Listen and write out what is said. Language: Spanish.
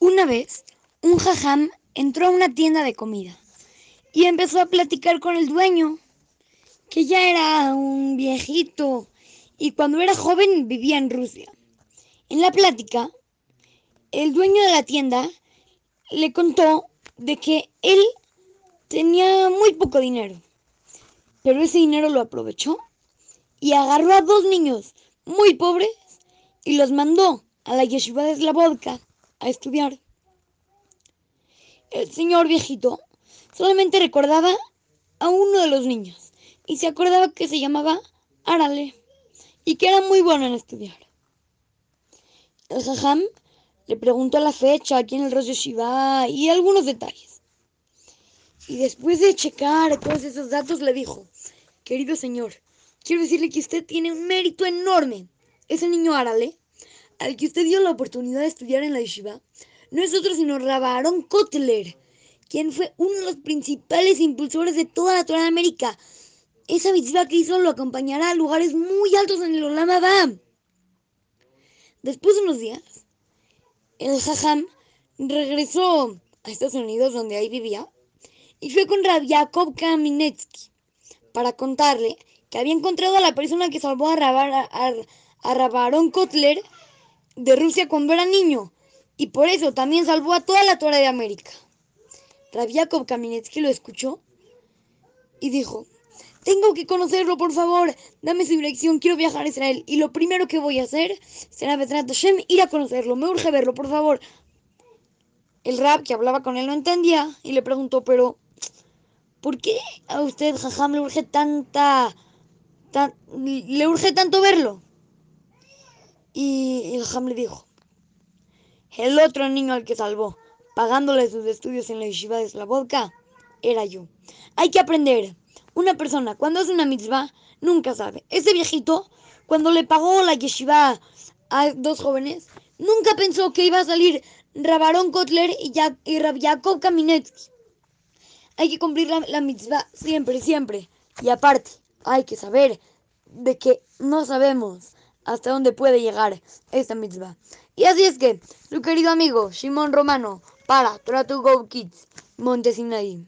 Una vez, un jajam entró a una tienda de comida y empezó a platicar con el dueño, que ya era un viejito y cuando era joven vivía en Rusia. En la plática, el dueño de la tienda le contó de que él tenía muy poco dinero, pero ese dinero lo aprovechó y agarró a dos niños muy pobres y los mandó a la yeshiva de Slavodka a estudiar. El señor viejito solamente recordaba a uno de los niños y se acordaba que se llamaba Arale y que era muy bueno en estudiar. El jajam le preguntó la fecha, quién el Rosh Yeshiva y algunos detalles. Y después de checar todos esos datos le dijo, querido señor, quiero decirle que usted tiene un mérito enorme. Ese niño Arale al que usted dio la oportunidad de estudiar en la yeshiva, no es otro sino Rabaron Kotler, quien fue uno de los principales impulsores de toda la Torah de América. Esa mitzvah que hizo lo acompañará a lugares muy altos en el Olam Después de unos días, el Jajam regresó a Estados Unidos, donde ahí vivía, y fue con Rab Jacob Kaminetsky para contarle que había encontrado a la persona que salvó a, Rabaron Kotler de Rusia cuando era niño y por eso también salvó a toda la Torre de América. Rabiakov Kaminetsky lo escuchó y dijo, tengo que conocerlo, por favor, dame su dirección, quiero viajar a Israel y lo primero que voy a hacer será Betrat Hashem, ir a conocerlo, me urge verlo, por favor. El rab que hablaba con él no entendía y le preguntó, pero ¿por qué a usted, jajam, le urge tanta, le urge tanto verlo? Y el le dijo, el otro niño al que salvó, pagándole sus estudios en la yeshiva de Slavodka, era yo. Hay que aprender. Una persona cuando hace una mitzvah nunca sabe. Ese viejito, cuando le pagó la yeshiva a dos jóvenes, nunca pensó que iba a salir Rabarón Kotler y, ya, y Jacob Kaminetsky. Hay que cumplir la, la mitzvah siempre, siempre. Y aparte, hay que saber de que no sabemos hasta dónde puede llegar esta mitzvah. Y así es que, su querido amigo Simón Romano, para Tratu Go Kids, Montesinaí.